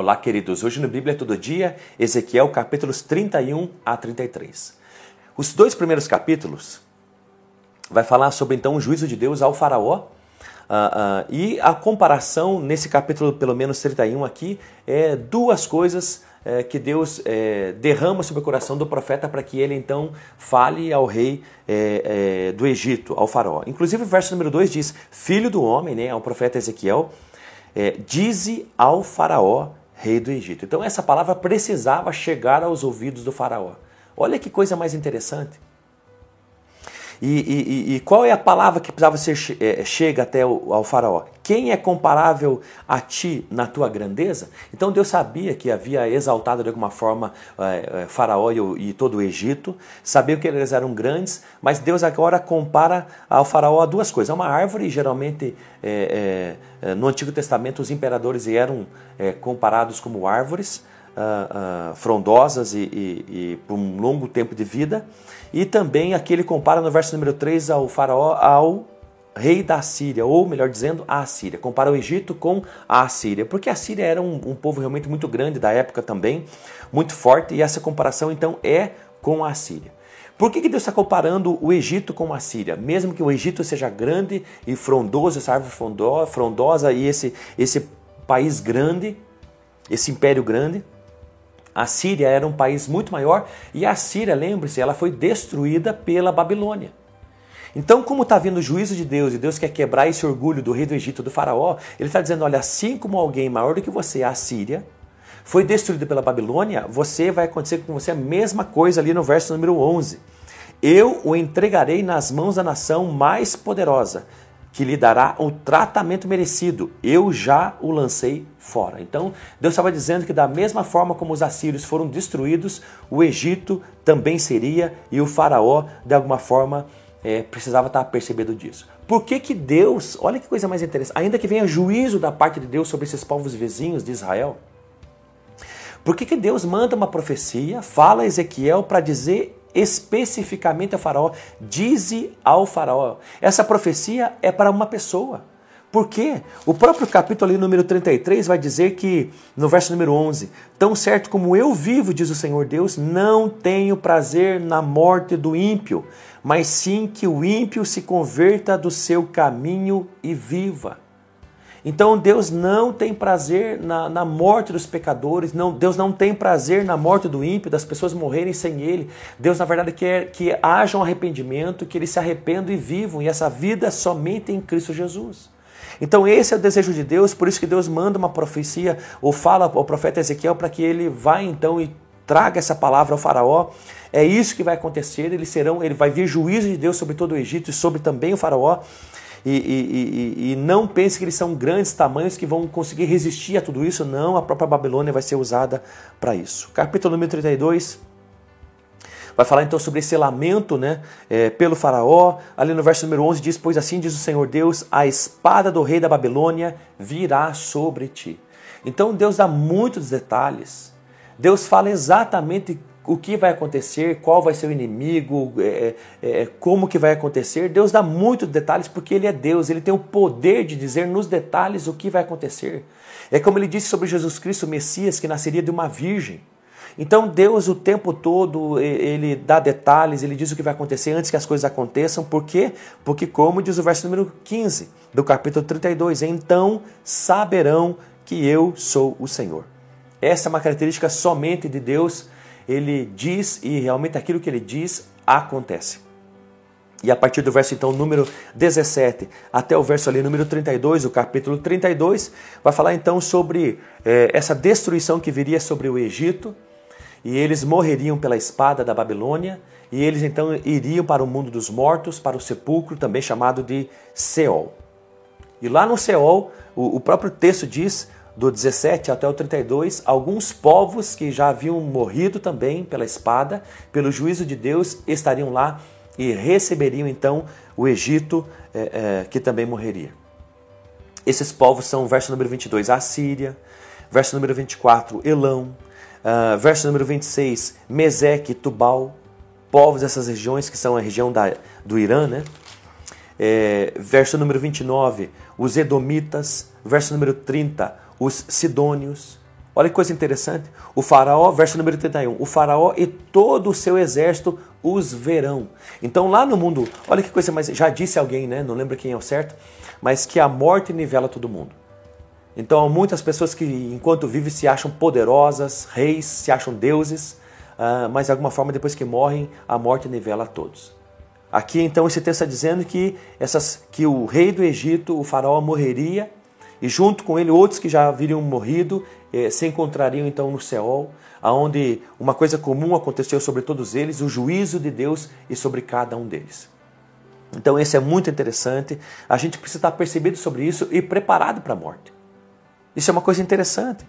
Olá, queridos. Hoje no Bíblia Todo Dia, Ezequiel capítulos 31 a 33. Os dois primeiros capítulos vai falar sobre então o juízo de Deus ao faraó uh, uh, e a comparação nesse capítulo, pelo menos 31 aqui, é duas coisas é, que Deus é, derrama sobre o coração do profeta para que ele então fale ao rei é, é do Egito, ao faraó. Inclusive o verso número 2 diz, filho do homem, né, ao profeta Ezequiel, é, dize ao faraó rei do Egito. Então essa palavra precisava chegar aos ouvidos do faraó. Olha que coisa mais interessante. E, e, e, qual é a palavra que precisava ser é, chega até o, ao faraó? Quem é comparável a ti na tua grandeza? Então Deus sabia que havia exaltado de alguma forma é, é, faraó e, e, todo o Egito, sabia que eles eram grandes, mas Deus agora compara ao faraó a duas coisas. Uma árvore, geralmente é, é, é no Antigo Testamento os imperadores eram comparados como árvores, uh, uh, frondosas e, e, e, por um longo tempo de vida. E também aqui ele compara no verso número 3 ao faraó ao rei da Síria, ou melhor dizendo, a Assíria. Compara o Egito com a Assíria, porque a Síria era um, um povo realmente muito grande da época também, muito forte, e essa comparação então é com a Assíria. Por que, que Deus está comparando o Egito com a Síria? Mesmo que o Egito seja grande e frondoso, essa árvore frondosa e esse, esse país grande, esse império grande, a Síria era um país muito maior e a Síria, lembre-se, ela foi destruída pela Babilônia. Então, como está vindo o juízo de Deus e Deus quer quebrar esse orgulho do rei do Egito, do faraó, ele está dizendo: olha, assim como alguém maior do que você, a Síria, foi destruída pela Babilônia, você vai acontecer com você a mesma coisa ali no verso número 11. Eu o entregarei nas mãos da nação mais poderosa, que lhe dará o tratamento merecido. Eu já o lancei fora. Então, Deus estava dizendo que da mesma forma como os assírios foram destruídos, o Egito também seria e o faraó, de alguma forma, é, precisava estar percebendo disso. Por que, que Deus, olha que coisa mais interessante, ainda que venha juízo da parte de Deus sobre esses povos vizinhos de Israel, por que, que Deus manda uma profecia, fala a Ezequiel para dizer especificamente ao faraó, dize ao faraó. Essa profecia é para uma pessoa. Por quê? O próprio capítulo ali, número 33 vai dizer que, no verso número 11, tão certo como eu vivo, diz o Senhor Deus, não tenho prazer na morte do ímpio, mas sim que o ímpio se converta do seu caminho e viva. Então Deus não tem prazer na, na morte dos pecadores, não, Deus não tem prazer na morte do ímpio, das pessoas morrerem sem Ele. Deus, na verdade, quer que haja um arrependimento, que eles se arrependam e vivam, e essa vida é somente em Cristo Jesus. Então esse é o desejo de Deus, por isso que Deus manda uma profecia, ou fala ao profeta Ezequiel para que ele vá então e traga essa palavra ao faraó. É isso que vai acontecer, eles serão, ele vai vir juízo de Deus sobre todo o Egito e sobre também o faraó. E, e, e, não pense que eles são grandes tamanhos que vão conseguir resistir a tudo isso. Não, a própria Babilônia vai ser usada para isso. Capítulo número 32 vai falar então sobre esse lamento né, é, pelo faraó. Ali no verso número 11 diz, pois assim diz o Senhor Deus, a espada do rei da Babilônia virá sobre ti. Então Deus dá muitos detalhes. Deus fala exatamente o que vai acontecer, qual vai ser o inimigo, é, é, como que vai acontecer. Deus dá muitos detalhes porque Ele é Deus, Ele tem o poder de dizer nos detalhes o que vai acontecer. É como Ele disse sobre Jesus Cristo, o Messias, que nasceria de uma virgem. Então Deus o tempo todo ele dá detalhes, ele diz o que vai acontecer antes que as coisas aconteçam. Por quê? Porque como diz o verso número 15 do capítulo 32, então saberão que eu sou o Senhor. Essa é uma característica somente de Deus ele diz e realmente aquilo que ele diz acontece. E a partir do verso então número 17 até o verso ali número 32, o capítulo 32, vai falar então sobre é, essa destruição que viria sobre o Egito, e eles morreriam pela espada da Babilônia, e eles então iriam para o mundo dos mortos, para o sepulcro, também chamado de Seol. E lá no Seol, o, o próprio texto diz do 17 até o 32, alguns povos que já haviam morrido também pela espada, pelo juízo de Deus, estariam lá e receberiam então o Egito, é, é, que também morreria. Esses povos são, verso número 22, a Síria, verso número 24, Elão, uh, verso número 26, Meseque, Tubal, povos dessas regiões que são a região da, do Irã, né? É, verso número 29, os Edomitas, verso número 30, os sidônios, Olha que coisa interessante. O faraó, verso número 31, o faraó e todo o seu exército os verão. Então lá no mundo, olha que coisa mais, já disse alguém, né? Não lembro quem é o certo, mas que a morte nivela todo mundo. Então há muitas pessoas que enquanto vivem se acham poderosas, reis, se acham deuses, uh, mas de alguma forma depois que morrem, a morte nivela a todos. Aqui então esse texto está dizendo que, essas, que o rei do Egito, o faraó, morreria e junto com ele outros que já haveriam morrido eh, se encontrariam então no céu, aonde uma coisa comum aconteceu sobre todos eles, o juízo de Deus e sobre cada um deles. Então esse é muito interessante. A gente precisa estar percebido sobre isso e preparado para a morte. Isso é uma coisa interessante.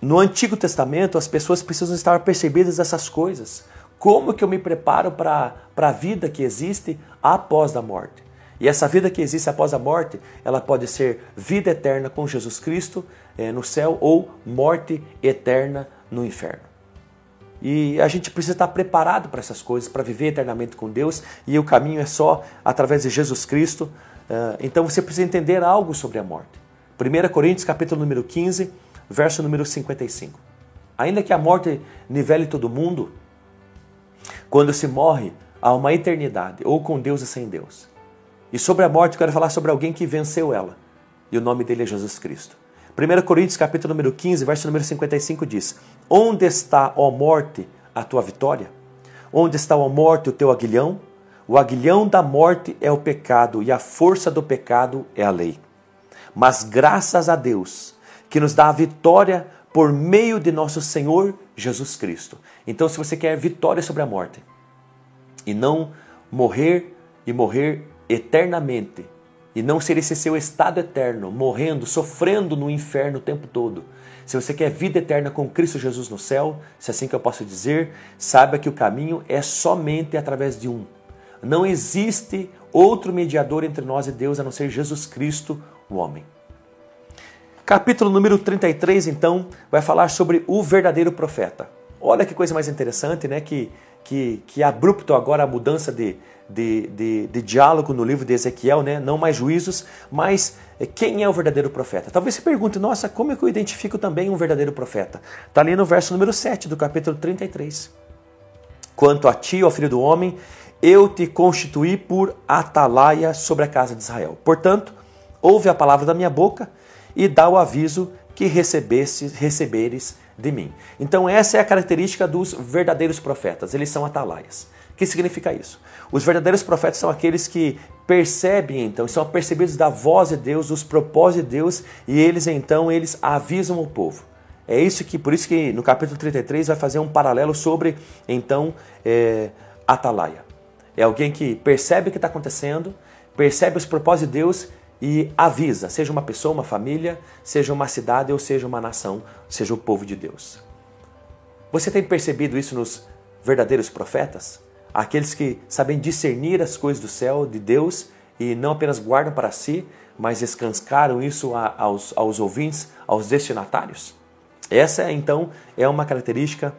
No Antigo Testamento, as pessoas precisam estar percebidas dessas coisas. Como que eu me preparo para a vida que existe após a morte? E essa vida que existe após a morte, ela pode ser vida eterna com Jesus Cristo é, no céu ou morte eterna no inferno. E a gente precisa estar preparado para essas coisas, para viver eternamente com Deus, e o caminho é só através de Jesus Cristo. Uh, então você precisa entender algo sobre a morte. 1 Coríntios capítulo número 15, verso número 55. Ainda que a morte nivele todo mundo, quando se morre, há uma eternidade, ou com Deus e sem Deus. E sobre a morte, eu quero falar sobre alguém que venceu ela. E o nome dele é Jesus Cristo. 1 Coríntios, capítulo número 15, verso número 55 diz: Onde está, ó morte, a tua vitória? Onde está, ó morte, o teu aguilhão? O aguilhão da morte é o pecado, e a força do pecado é a lei. Mas graças a Deus, que nos dá a vitória por meio de nosso Senhor Jesus Cristo. Então, se você quer vitória sobre a morte e não morrer e morrer eternamente e não ser esse seu estado eterno, morrendo, sofrendo no inferno o tempo todo. Se você quer vida eterna com Cristo Jesus no céu, se é assim que eu posso dizer, saiba que o caminho é somente através de um. Não existe outro mediador entre nós e Deus a não ser Jesus Cristo, o homem. Capítulo número 33, então, vai falar sobre o verdadeiro profeta. Olha que coisa mais interessante, né? Que, que, que abrupto agora a mudança de, de, de, de, diálogo no livro de Ezequiel, né? Não mais juízos, mas eh, quem é o verdadeiro profeta? Talvez se pergunte, nossa, como é que eu identifico também um verdadeiro profeta? Está ali no verso número 7 do capítulo 33. Quanto a ti, ó filho do homem, eu te constituí por atalaia sobre a casa de Israel. Portanto, ouve a palavra da minha boca e dá o aviso que recebesse, receberes de mim. Então essa é a característica dos verdadeiros profetas, eles são atalaias. O que significa isso? Os verdadeiros profetas são aqueles que percebem então, são percebidos da voz de Deus, dos propósitos de Deus, e eles então eles avisam o povo. É isso que, por isso que no capítulo 33 vai fazer um paralelo sobre então é, atalaia. É alguém que percebe o que está acontecendo, percebe os propósitos de Deus e avisa, seja uma pessoa, uma família, seja uma cidade ou seja uma nação, seja o povo de Deus. Você tem percebido isso nos verdadeiros profetas? Aqueles que sabem discernir as coisas do céu, de Deus, e não apenas guardam para si, mas escanscaram isso aos, aos ouvintes, aos destinatários? Essa, então, é uma característica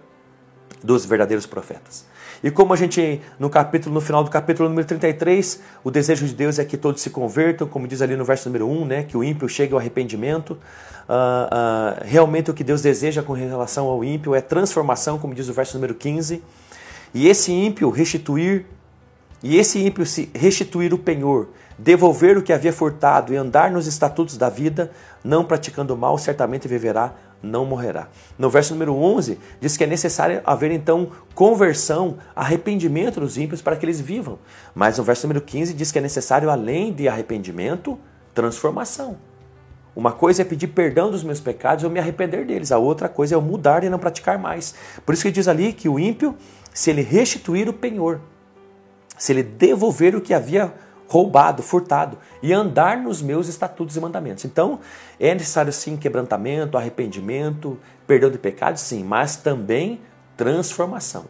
dos verdadeiros profetas. E como a gente, no capítulo, no final do capítulo número 33, o desejo de Deus é que todos se convertam, como diz ali no verso número 1, né, que o ímpio chegue ao arrependimento. Uh, uh, realmente o que Deus deseja com relação ao ímpio é transformação, como diz o verso número 15. E esse ímpio restituir, e esse ímpio se restituir o penhor, devolver o que havia furtado e andar nos estatutos da vida, não praticando mal, certamente viverá não morrerá. No verso número 11, diz que é necessário haver então conversão, arrependimento dos ímpios para que eles vivam. Mas no verso número 15 diz que é necessário, além de arrependimento, transformação. Uma coisa é pedir perdão dos meus pecados ou me arrepender deles, a outra coisa é eu mudar e não praticar mais. Por isso que diz ali que o ímpio, se ele restituir o penhor, se ele devolver o que havia roubado, furtado e andar nos meus estatutos e mandamentos. Então, é necessário sim quebrantamento, arrependimento, perdão de pecados, sim, mas também transformação.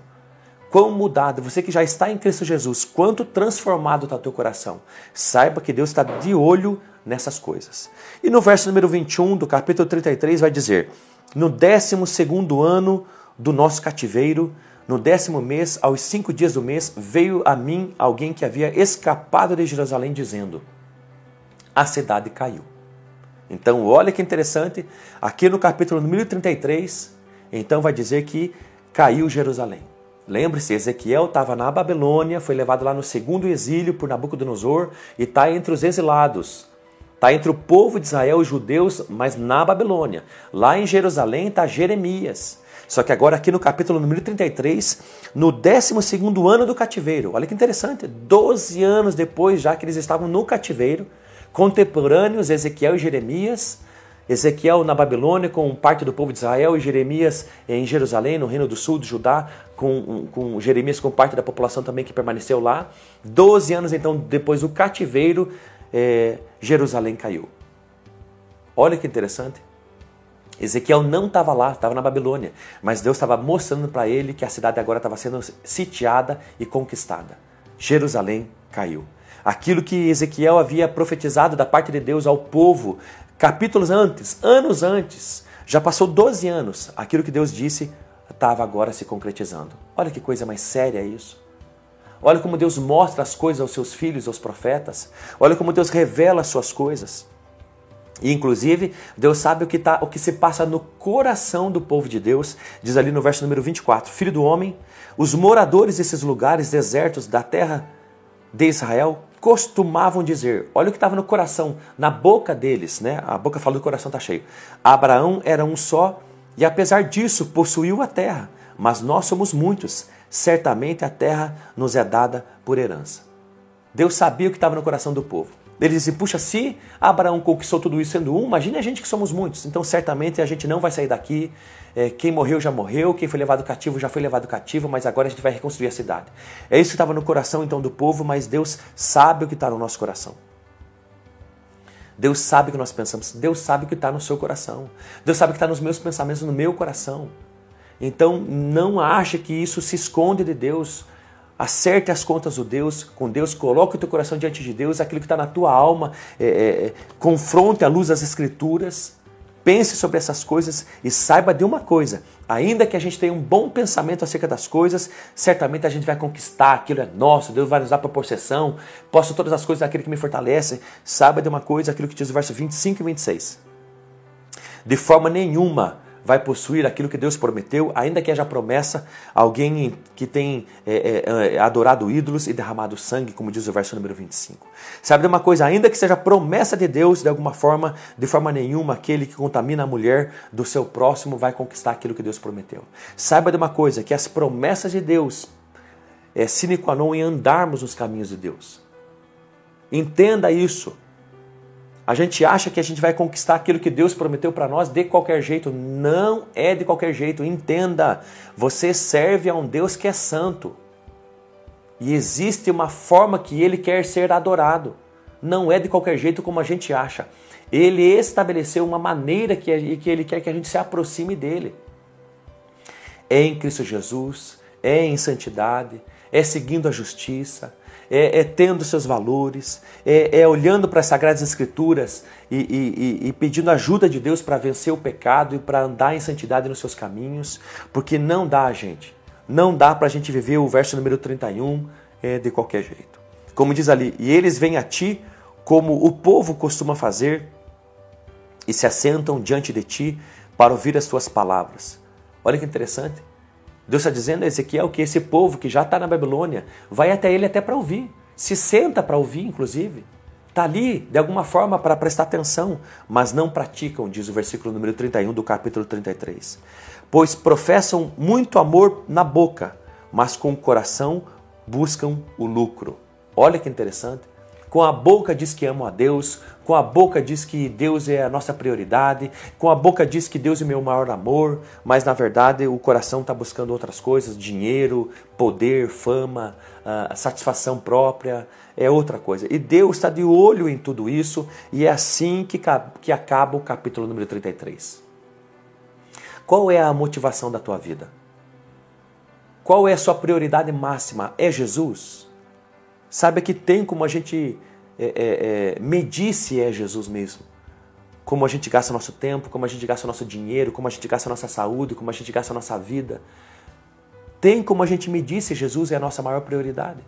Quão mudado, você que já está em Cristo Jesus, quanto transformado está o teu coração. Saiba que Deus está de olho nessas coisas. E no verso número 21 do capítulo 33 vai dizer: No décimo segundo ano do nosso cativeiro, no décimo mês, aos cinco dias do mês, veio a mim alguém que havia escapado de Jerusalém, dizendo: A cidade caiu. Então, olha que interessante, aqui no capítulo número 33, então vai dizer que caiu Jerusalém. Lembre-se, Ezequiel estava na Babilônia, foi levado lá no segundo exílio por Nabucodonosor e está entre os exilados. Está entre o povo de Israel, os judeus, mas na Babilônia. Lá em Jerusalém está Jeremias. Só que agora aqui no capítulo número 33, no 12 ano do cativeiro. Olha que interessante, 12 anos depois já que eles estavam no cativeiro, contemporâneos Ezequiel e Jeremias, Ezequiel na Babilônia com parte do povo de Israel e Jeremias em Jerusalém, no reino do sul de Judá, com, com Jeremias com parte da população também que permaneceu lá. Doze anos então depois do cativeiro, é, Jerusalém caiu. Olha que interessante. Ezequiel não estava lá, estava na Babilônia, mas Deus estava mostrando para ele que a cidade agora estava sendo sitiada e conquistada. Jerusalém caiu. Aquilo que Ezequiel havia profetizado da parte de Deus ao povo capítulos antes, anos antes, já passou 12 anos, aquilo que Deus disse estava agora se concretizando. Olha que coisa mais séria isso. Olha como Deus mostra as coisas aos seus filhos, aos profetas. Olha como Deus revela as suas coisas. E, inclusive, Deus sabe o que, tá, o que se passa no coração do povo de Deus, diz ali no verso número 24: Filho do homem, os moradores desses lugares desertos da terra de Israel costumavam dizer, olha o que estava no coração, na boca deles, né? A boca fala do coração está cheio. Abraão era um só e apesar disso possuiu a terra, mas nós somos muitos. Certamente a terra nos é dada por herança. Deus sabia o que estava no coração do povo. Ele disse: Puxa, se Abraão conquistou tudo isso sendo um, imagine a gente que somos muitos. Então, certamente a gente não vai sair daqui. É, quem morreu já morreu, quem foi levado cativo já foi levado cativo, mas agora a gente vai reconstruir a cidade. É isso que estava no coração então do povo, mas Deus sabe o que está no nosso coração. Deus sabe o que nós pensamos, Deus sabe o que está no seu coração, Deus sabe o que está nos meus pensamentos, no meu coração. Então não ache que isso se esconde de Deus. Acerte as contas do Deus, com Deus, coloque o teu coração diante de Deus, aquilo que está na tua alma, é, é, é, confronte a luz das Escrituras, pense sobre essas coisas e saiba de uma coisa: ainda que a gente tenha um bom pensamento acerca das coisas, certamente a gente vai conquistar, aquilo é nosso, Deus vai nos dar possessão, posso todas as coisas daquele que me fortalece. Saiba de uma coisa, aquilo que diz o verso 25 e 26. De forma nenhuma vai possuir aquilo que Deus prometeu, ainda que haja promessa, alguém que tem é, é, é, adorado ídolos e derramado sangue, como diz o verso número 25. Sabe de uma coisa? Ainda que seja promessa de Deus, de alguma forma, de forma nenhuma, aquele que contamina a mulher do seu próximo vai conquistar aquilo que Deus prometeu. Saiba de uma coisa, que as promessas de Deus é sine qua non em andarmos nos caminhos de Deus. Entenda isso. A gente acha que a gente vai conquistar aquilo que Deus prometeu para nós de qualquer jeito. Não é de qualquer jeito. Entenda, você serve a um Deus que é santo. E existe uma forma que ele quer ser adorado. Não é de qualquer jeito como a gente acha. Ele estabeleceu uma maneira que, que ele quer que a gente se aproxime dele. É em Cristo Jesus, é em santidade, é seguindo a justiça, é, é tendo seus valores, é, é olhando para as Sagradas Escrituras e, e, e pedindo ajuda de Deus para vencer o pecado e para andar em santidade nos seus caminhos, porque não dá, gente, não dá para a gente viver o verso número 31 é, de qualquer jeito. Como diz ali, e eles vêm a ti como o povo costuma fazer e se assentam diante de ti para ouvir as tuas palavras. Olha que interessante. Deus está dizendo a Ezequiel que esse povo que já está na Babilônia vai até ele até para ouvir. Se senta para ouvir, inclusive. Está ali, de alguma forma, para prestar atenção, mas não praticam, diz o versículo número 31 do capítulo 33. Pois professam muito amor na boca, mas com o coração buscam o lucro. Olha que interessante. Com a boca diz que amam a Deus, com a boca diz que Deus é a nossa prioridade, com a boca diz que Deus é o meu maior amor, mas na verdade o coração está buscando outras coisas, dinheiro, poder, fama, uh, satisfação própria, é outra coisa. E Deus está de olho em tudo isso e é assim que, que acaba o capítulo número 33. Qual é a motivação da tua vida? Qual é a sua prioridade máxima? É Jesus? Saiba que tem como a gente é, é, é, medir se é Jesus mesmo. Como a gente gasta nosso tempo, como a gente gasta nosso dinheiro, como a gente gasta nossa saúde, como a gente gasta nossa vida. Tem como a gente medir se Jesus é a nossa maior prioridade.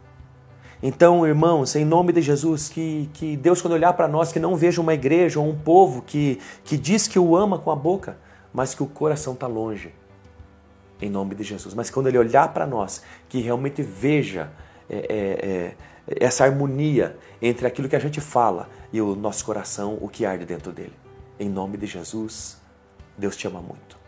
Então, irmãos, em nome de Jesus, que, que Deus, quando olhar para nós, que não veja uma igreja ou um povo que, que diz que o ama com a boca, mas que o coração está longe. Em nome de Jesus. Mas quando Ele olhar para nós, que realmente veja é, é, essa harmonia entre aquilo que a gente fala e o nosso coração, o que arde dentro dele. Em nome de Jesus, Deus te ama muito.